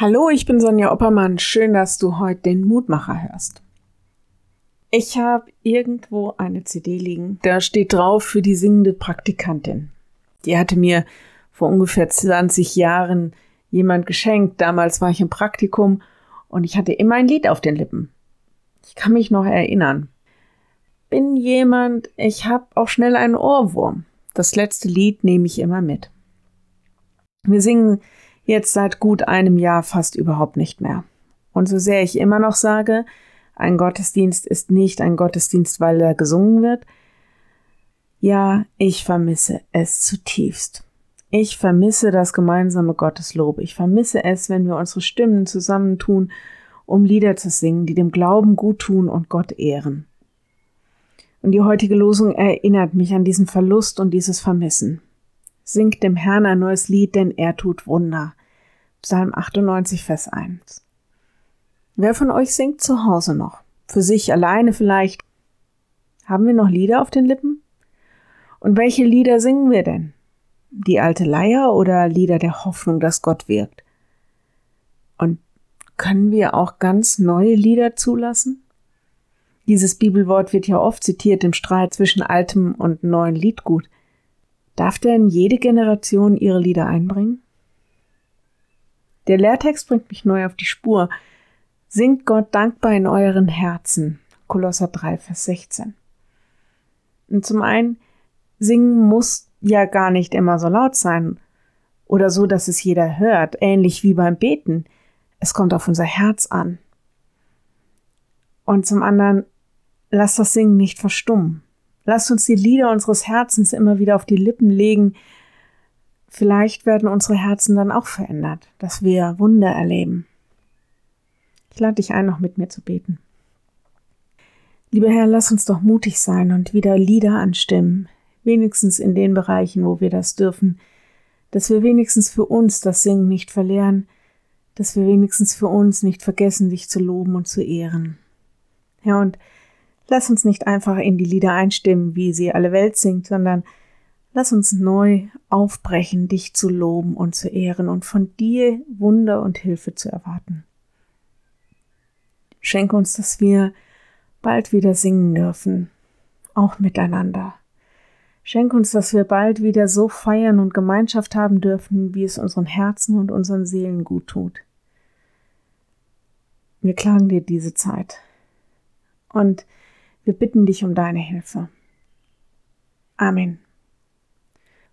Hallo, ich bin Sonja Oppermann. Schön, dass du heute den Mutmacher hörst. Ich habe irgendwo eine CD liegen. Da steht drauf für die singende Praktikantin. Die hatte mir vor ungefähr 20 Jahren jemand geschenkt. Damals war ich im Praktikum und ich hatte immer ein Lied auf den Lippen. Ich kann mich noch erinnern. Bin jemand, ich habe auch schnell einen Ohrwurm. Das letzte Lied nehme ich immer mit. Wir singen jetzt seit gut einem Jahr fast überhaupt nicht mehr. Und so sehr ich immer noch sage, ein Gottesdienst ist nicht ein Gottesdienst, weil er gesungen wird, ja, ich vermisse es zutiefst. Ich vermisse das gemeinsame Gotteslob. Ich vermisse es, wenn wir unsere Stimmen zusammentun, um Lieder zu singen, die dem Glauben gut tun und Gott ehren. Und die heutige Losung erinnert mich an diesen Verlust und dieses Vermissen. Singt dem Herrn ein neues Lied, denn er tut Wunder. Psalm 98, Vers 1. Wer von euch singt zu Hause noch? Für sich alleine vielleicht? Haben wir noch Lieder auf den Lippen? Und welche Lieder singen wir denn? Die alte Leier oder Lieder der Hoffnung, dass Gott wirkt? Und können wir auch ganz neue Lieder zulassen? Dieses Bibelwort wird ja oft zitiert im Streit zwischen altem und neuen Liedgut. Darf denn jede Generation ihre Lieder einbringen? Der Lehrtext bringt mich neu auf die Spur. Singt Gott dankbar in euren Herzen. Kolosser 3, Vers 16. Und zum einen, singen muss ja gar nicht immer so laut sein oder so, dass es jeder hört, ähnlich wie beim Beten. Es kommt auf unser Herz an. Und zum anderen, lasst das Singen nicht verstummen. Lasst uns die Lieder unseres Herzens immer wieder auf die Lippen legen, Vielleicht werden unsere Herzen dann auch verändert, dass wir Wunder erleben. Ich lade dich ein, noch mit mir zu beten. Lieber Herr, lass uns doch mutig sein und wieder Lieder anstimmen, wenigstens in den Bereichen, wo wir das dürfen, dass wir wenigstens für uns das Singen nicht verlieren, dass wir wenigstens für uns nicht vergessen, dich zu loben und zu ehren. Herr, und lass uns nicht einfach in die Lieder einstimmen, wie sie alle Welt singt, sondern Lass uns neu aufbrechen, dich zu loben und zu ehren und von dir Wunder und Hilfe zu erwarten. Schenke uns, dass wir bald wieder singen dürfen, auch miteinander. Schenke uns, dass wir bald wieder so feiern und Gemeinschaft haben dürfen, wie es unseren Herzen und unseren Seelen gut tut. Wir klagen dir diese Zeit und wir bitten dich um deine Hilfe. Amen.